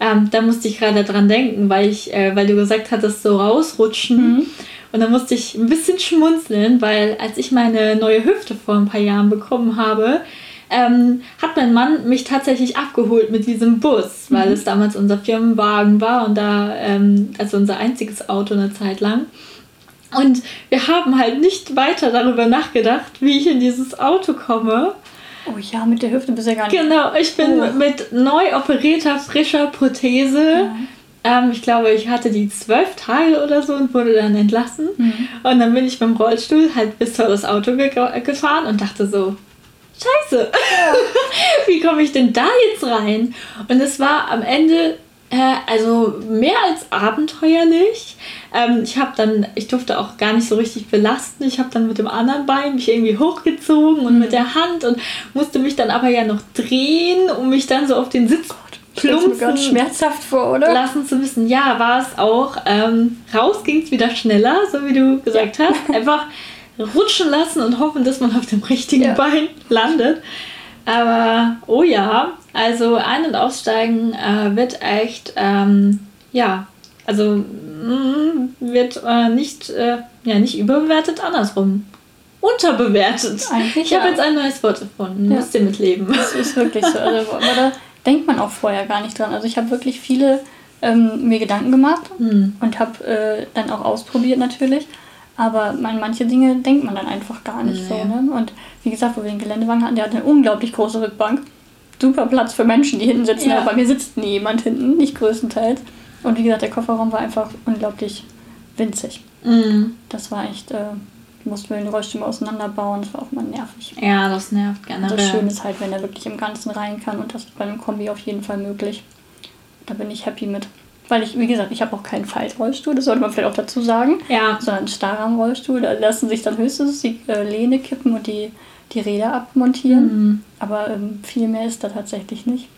ähm, da musste ich gerade dran denken, weil ich, äh, weil du gesagt hattest, so rausrutschen. Mhm. Und da musste ich ein bisschen schmunzeln, weil als ich meine neue Hüfte vor ein paar Jahren bekommen habe, ähm, hat mein Mann mich tatsächlich abgeholt mit diesem Bus, weil mhm. es damals unser Firmenwagen war und da, ähm, also unser einziges Auto eine Zeit lang. Und wir haben halt nicht weiter darüber nachgedacht, wie ich in dieses Auto komme. Oh ja, mit der Hüfte bist du ja gar nicht. Genau, ich bin oh. mit neu operierter, frischer Prothese. Ja. Ähm, ich glaube, ich hatte die zwölf Tage oder so und wurde dann entlassen. Mhm. Und dann bin ich beim Rollstuhl halt bis vor das Auto ge gefahren und dachte so, Scheiße, wie komme ich denn da jetzt rein? Und es war am Ende äh, also mehr als abenteuerlich. Ähm, ich habe dann, ich durfte auch gar nicht so richtig belasten. Ich habe dann mit dem anderen Bein mich irgendwie hochgezogen und mhm. mit der Hand und musste mich dann aber ja noch drehen, um mich dann so auf den Sitz plumpsen ganz schmerzhaft vor, oder? Lassen zu müssen. Ja, war es auch. Ähm, raus ging es wieder schneller, so wie du gesagt ja. hast. Einfach rutschen lassen und hoffen, dass man auf dem richtigen ja. Bein landet. Aber oh ja, also ein- und aussteigen äh, wird echt, ähm, ja, also mh, mm, wird äh, nicht, äh, ja, nicht überbewertet, andersrum. Unterbewertet. Eigentlich ich habe jetzt ein neues Wort gefunden. Ja. Müsst ihr mitleben. Das ist wirklich so. Also, aber da denkt man auch vorher gar nicht dran. Also ich habe wirklich viele ähm, mir Gedanken gemacht hm. und habe äh, dann auch ausprobiert natürlich. Aber an manche Dinge denkt man dann einfach gar nicht nee. so. Ne? Und wie gesagt, wo wir den Geländewagen hatten, der hat eine unglaublich große Rückbank. Super Platz für Menschen, die hinten sitzen. Ja. Aber bei mir sitzt nie jemand hinten, nicht größtenteils. Und wie gesagt, der Kofferraum war einfach unglaublich winzig. Mhm. Das war echt, äh, mussten wir den Rollstuhl auseinanderbauen. Das war auch mal nervig. Ja, das nervt generell. Das Schöne ist halt, wenn er wirklich im Ganzen rein kann. Und das ist bei einem Kombi auf jeden Fall möglich. Da bin ich happy mit. Weil ich, wie gesagt, ich habe auch keinen Faltrollstuhl, das sollte man vielleicht auch dazu sagen. Ja. Sondern einen Starrarmrollstuhl. Da lassen sich dann höchstens die äh, Lehne kippen und die, die Räder abmontieren. Mhm. Aber ähm, viel mehr ist da tatsächlich nicht.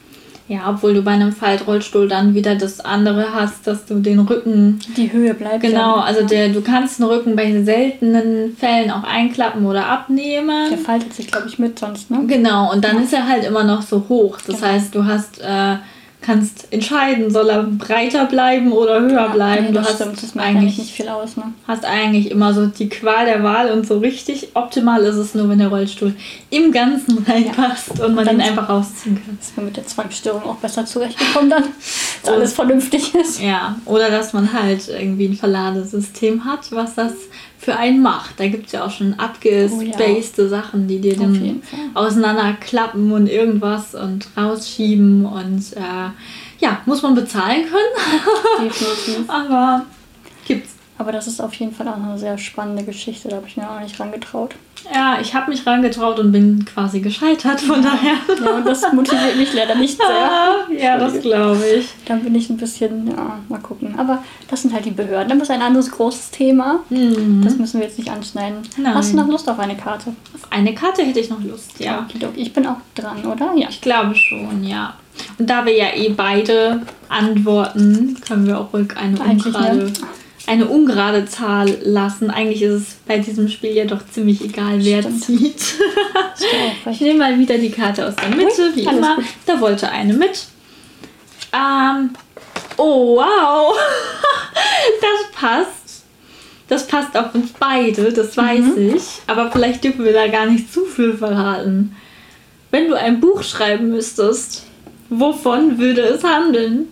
Ja, obwohl du bei einem Faltrollstuhl dann wieder das andere hast, dass du den Rücken. Die Höhe bleibt. Genau, ja. also der, du kannst den Rücken bei seltenen Fällen auch einklappen oder abnehmen. Der faltet sich, glaube ich, mit sonst, ne? Genau, und dann ja. ist er halt immer noch so hoch. Das genau. heißt, du hast. Äh, kannst entscheiden, soll er breiter bleiben oder höher ja, bleiben. Nee, du hast stimmt, das eigentlich nicht viel aus. Ne? Hast eigentlich immer so die Qual der Wahl und so richtig optimal ist es nur, wenn der Rollstuhl im Ganzen reinpasst ja. und man und ihn einfach rausziehen kann. Ist man mit der Zwangsstörung auch besser zurechtgekommen dann, dass alles vernünftig ist. Ja, oder dass man halt irgendwie ein Verladesystem hat, was das für einen macht. Da gibt es ja auch schon abgespacede oh, ja. Sachen, die dir dann auseinanderklappen und irgendwas und rausschieben und äh, ja, muss man bezahlen können. Aber gibt's. Aber das ist auf jeden Fall auch eine sehr spannende Geschichte, da habe ich mir auch nicht rangetraut. Ja, ich habe mich rangetraut und bin quasi gescheitert, von daher. Ja, und das motiviert mich leider nicht sehr. Ja, das glaube ich. Dann bin ich ein bisschen, ja, mal gucken. Aber das sind halt die Behörden. Das ist ein anderes großes Thema. Mhm. Das müssen wir jetzt nicht anschneiden. Nein. Hast du noch Lust auf eine Karte? Auf eine Karte hätte ich noch Lust, ja. Okay, ich bin auch dran, oder? Ja. Ich glaube schon, ja. Und da wir ja eh beide antworten, können wir auch ruhig eine Eigentlich Umfrage... Ne? Eine ungerade Zahl lassen. Eigentlich ist es bei diesem Spiel ja doch ziemlich egal, wer Stimmt. zieht. ich nehme mal wieder die Karte aus der Mitte, wie immer. Gut. Da wollte eine mit. Ähm, oh, wow. das passt. Das passt auf uns beide, das weiß mhm. ich. Aber vielleicht dürfen wir da gar nicht zu viel verraten. Wenn du ein Buch schreiben müsstest, wovon würde es handeln?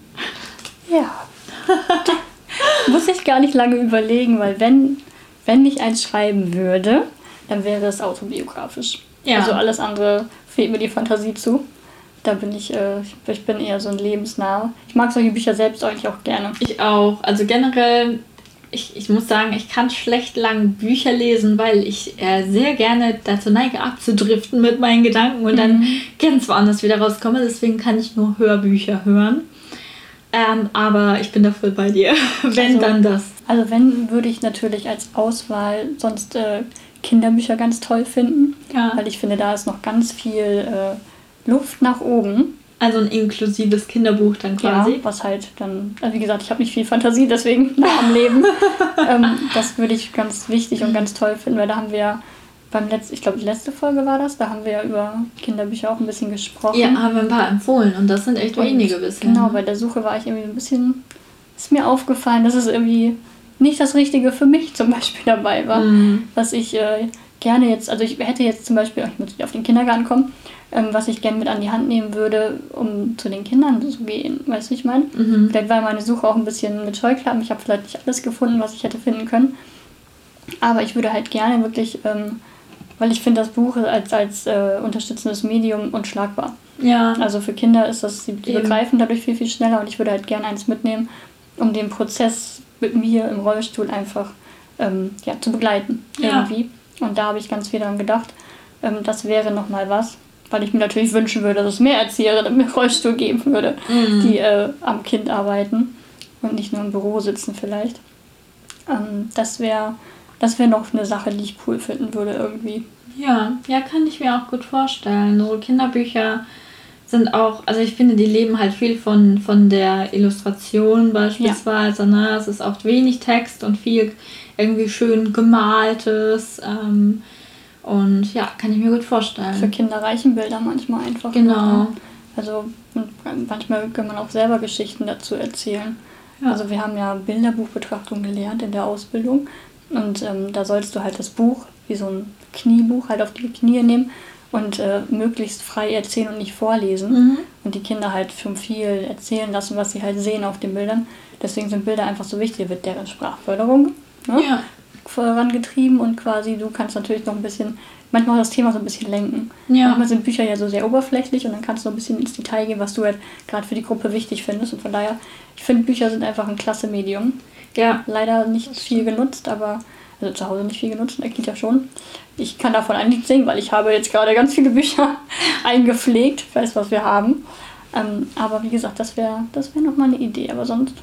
Ja. Muss ich gar nicht lange überlegen, weil wenn, wenn ich eins schreiben würde, dann wäre es autobiografisch. Ja. Also alles andere fehlt mir die Fantasie zu. Da bin ich, äh, ich bin eher so ein lebensnah. Ich mag solche Bücher selbst eigentlich auch gerne. Ich auch. Also generell, ich, ich muss sagen, ich kann schlecht lang Bücher lesen, weil ich äh, sehr gerne dazu neige, abzudriften mit meinen Gedanken und mhm. dann ganz woanders wieder rauskomme. Deswegen kann ich nur Hörbücher hören. Ähm, aber ich bin da voll bei dir. wenn, also, dann das. Also wenn, würde ich natürlich als Auswahl sonst äh, Kinderbücher ganz toll finden. Ja. Weil ich finde, da ist noch ganz viel äh, Luft nach oben. Also ein inklusives Kinderbuch dann quasi. Ja, was halt dann, also wie gesagt, ich habe nicht viel Fantasie, deswegen am Leben. ähm, das würde ich ganz wichtig und ganz toll finden, weil da haben wir beim letzten, ich glaube, die letzte Folge war das, da haben wir ja über Kinderbücher auch ein bisschen gesprochen. Ja, haben wir ein paar empfohlen und das sind echt und wenige bisher. Genau, bei der Suche war ich irgendwie ein bisschen, ist mir aufgefallen, dass es irgendwie nicht das Richtige für mich zum Beispiel dabei war, mhm. was ich äh, gerne jetzt, also ich hätte jetzt zum Beispiel, ich muss wieder auf den Kindergarten kommen, ähm, was ich gerne mit an die Hand nehmen würde, um zu den Kindern zu gehen. Weißt du, wie ich meine? Mhm. Vielleicht war meine Suche auch ein bisschen mit Scheuklappen. Ich habe vielleicht nicht alles gefunden, was ich hätte finden können. Aber ich würde halt gerne wirklich, ähm, weil ich finde das Buch als, als äh, unterstützendes Medium unschlagbar. Ja. Also für Kinder ist das, sie begreifen dadurch viel, viel schneller und ich würde halt gerne eins mitnehmen, um den Prozess mit mir im Rollstuhl einfach ähm, ja, zu begleiten. Ja. Irgendwie. Und da habe ich ganz viel daran gedacht. Ähm, das wäre nochmal was, weil ich mir natürlich wünschen würde, dass es mehr Erzieherinnen im Rollstuhl geben würde, mhm. die äh, am Kind arbeiten und nicht nur im Büro sitzen vielleicht. Ähm, das wäre das wäre noch eine Sache, die ich cool finden würde irgendwie. Ja, ja, kann ich mir auch gut vorstellen. So Kinderbücher sind auch, also ich finde, die leben halt viel von, von der Illustration beispielsweise. Ja. Ne? Es ist oft wenig Text und viel irgendwie schön gemaltes. Ähm, und ja, kann ich mir gut vorstellen. Für Kinder reichen Bilder manchmal einfach. Genau. Also manchmal kann man auch selber Geschichten dazu erzählen. Ja. Also wir haben ja Bilderbuchbetrachtung gelernt in der Ausbildung. Und ähm, da sollst du halt das Buch, wie so ein Kniebuch, halt auf die Knie nehmen und äh, möglichst frei erzählen und nicht vorlesen. Mhm. Und die Kinder halt schon viel erzählen lassen, was sie halt sehen auf den Bildern. Deswegen sind Bilder einfach so wichtig, wird deren Sprachförderung ne, ja. vorangetrieben und quasi du kannst natürlich noch ein bisschen, manchmal auch das Thema so ein bisschen lenken. Ja. Manchmal sind Bücher ja so sehr oberflächlich und dann kannst du ein bisschen ins Detail gehen, was du halt gerade für die Gruppe wichtig findest. Und von daher, ich finde Bücher sind einfach ein klasse Medium. Ja. Leider nicht viel genutzt, aber also zu Hause nicht viel genutzt, der Kind ja schon. Ich kann davon ein Lied singen, weil ich habe jetzt gerade ganz viele Bücher eingepflegt. Ich weiß, was wir haben. Ähm, aber wie gesagt, das wäre das wär nochmal eine Idee. Aber sonst,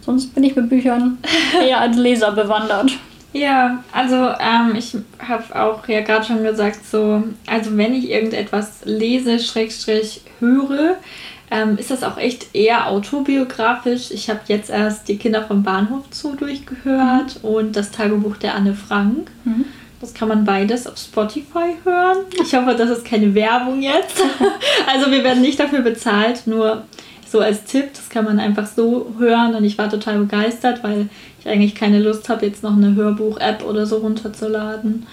sonst bin ich mit Büchern eher als Leser bewandert. Ja, also ähm, ich habe auch ja gerade schon gesagt, so, also wenn ich irgendetwas lese, Schrägstrich höre, ähm, ist das auch echt eher autobiografisch. Ich habe jetzt erst die Kinder vom Bahnhof zu durchgehört mhm. und das Tagebuch der Anne Frank. Mhm. Das kann man beides auf Spotify hören. Ich hoffe, das ist keine Werbung jetzt. also wir werden nicht dafür bezahlt, nur so als Tipp, das kann man einfach so hören und ich war total begeistert, weil ich eigentlich keine Lust habe, jetzt noch eine Hörbuch-App oder so runterzuladen.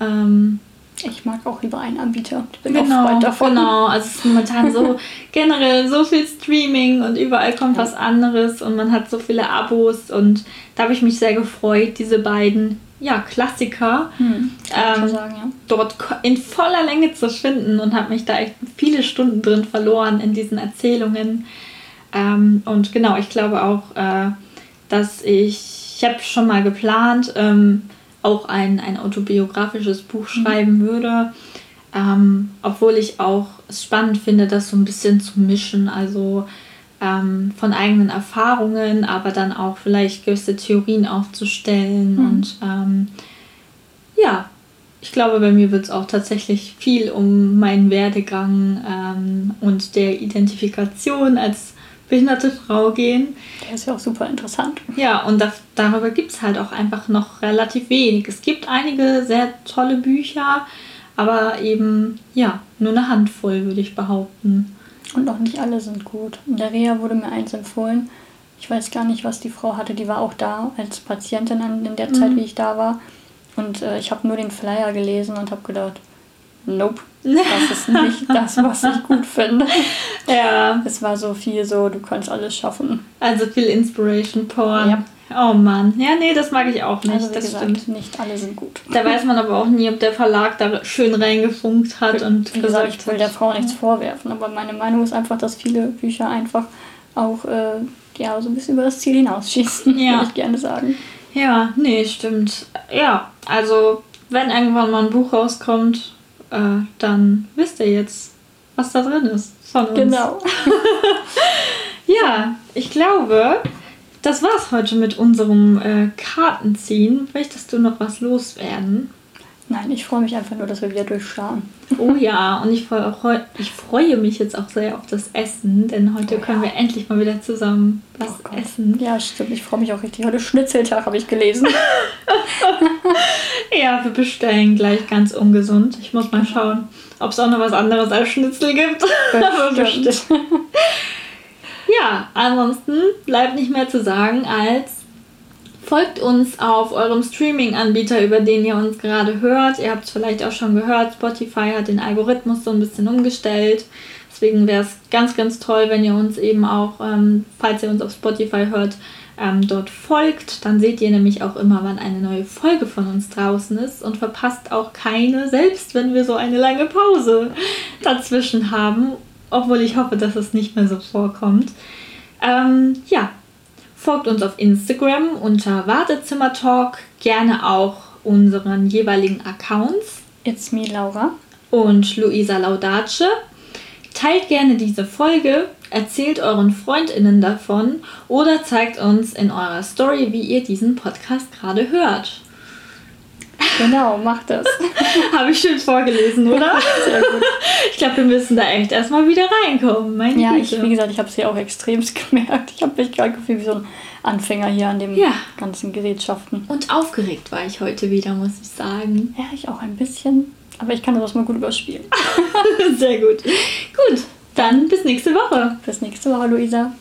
Ähm, ich mag auch lieber einen Anbieter. Ich bin genau, auch Freund davon. Genau, also es ist momentan so generell so viel Streaming und überall kommt ja. was anderes und man hat so viele Abos und da habe ich mich sehr gefreut, diese beiden ja, Klassiker hm, ähm, sagen, ja. dort in voller Länge zu finden und habe mich da echt viele Stunden drin verloren in diesen Erzählungen. Ähm, und genau, ich glaube auch, äh, dass ich, ich habe schon mal geplant, ähm, auch ein, ein autobiografisches Buch mhm. schreiben würde. Ähm, obwohl ich auch es spannend finde, das so ein bisschen zu mischen. Also ähm, von eigenen Erfahrungen, aber dann auch vielleicht gewisse Theorien aufzustellen. Mhm. Und ähm, ja, ich glaube, bei mir wird es auch tatsächlich viel um meinen Werdegang ähm, und der Identifikation als behinderte Frau gehen. Der ist ja auch super interessant. Ja, und da, darüber gibt es halt auch einfach noch relativ wenig. Es gibt einige sehr tolle Bücher, aber eben, ja, nur eine Handvoll, würde ich behaupten. Und noch nicht alle sind gut. In der Reha wurde mir eins empfohlen. Ich weiß gar nicht, was die Frau hatte. Die war auch da als Patientin in der Zeit, mhm. wie ich da war. Und äh, ich habe nur den Flyer gelesen und habe gedacht, nope, das ist nicht das, was ich gut finde. Ja. Es war so viel so, du kannst alles schaffen. Also viel Inspiration Porn. Ja. Oh Mann. Ja, nee, das mag ich auch nicht. Also, das gesagt, stimmt. Nicht alle sind gut. Da weiß man aber auch nie, ob der Verlag da schön reingefunkt hat wie, und wie gesagt, ich will der Frau nichts vorwerfen, aber meine Meinung ist einfach, dass viele Bücher einfach auch äh, ja, so ein bisschen über das Ziel hinausschießen, ja. würde ich gerne sagen. Ja, nee, stimmt. Ja, also wenn irgendwann mal ein Buch rauskommt, äh, dann wisst ihr jetzt, was da drin ist von uns. Genau. ja, ich glaube, das war's heute mit unserem äh, Kartenziehen. Möchtest du noch was loswerden? Nein, ich freue mich einfach nur, dass wir wieder durchstarten. Oh ja, und ich, freu, ich freue mich jetzt auch sehr auf das Essen, denn heute oh können wir endlich mal wieder zusammen was oh essen. Ja, stimmt. Ich freue mich auch richtig. Heute Schnitzeltag habe ich gelesen. ja, wir bestellen gleich ganz ungesund. Ich muss mal schauen, ob es auch noch was anderes als Schnitzel gibt. Bestimmt. ja, ansonsten bleibt nicht mehr zu sagen als Folgt uns auf eurem Streaming-Anbieter, über den ihr uns gerade hört. Ihr habt es vielleicht auch schon gehört, Spotify hat den Algorithmus so ein bisschen umgestellt. Deswegen wäre es ganz, ganz toll, wenn ihr uns eben auch, ähm, falls ihr uns auf Spotify hört, ähm, dort folgt. Dann seht ihr nämlich auch immer, wann eine neue Folge von uns draußen ist und verpasst auch keine, selbst wenn wir so eine lange Pause dazwischen haben. Obwohl ich hoffe, dass es nicht mehr so vorkommt. Ähm, ja, Folgt uns auf Instagram unter Wartezimmertalk, gerne auch unseren jeweiligen Accounts. It's me, Laura. Und Luisa Laudace. Teilt gerne diese Folge, erzählt euren FreundInnen davon oder zeigt uns in eurer Story, wie ihr diesen Podcast gerade hört. Genau, macht das. Habe ich schön vorgelesen, oder? Sehr gut. Ich glaube, wir müssen da echt erstmal wieder reinkommen. Meine ja, ich, wie gesagt, ich habe es hier auch extremst gemerkt. Ich habe mich gerade gefühlt wie so ein Anfänger hier an den ja. ganzen Gerätschaften. Und aufgeregt war ich heute wieder, muss ich sagen. Ja, ich auch ein bisschen. Aber ich kann das mal gut überspielen. Sehr gut. Gut, dann bis nächste Woche. Bis nächste Woche, Luisa.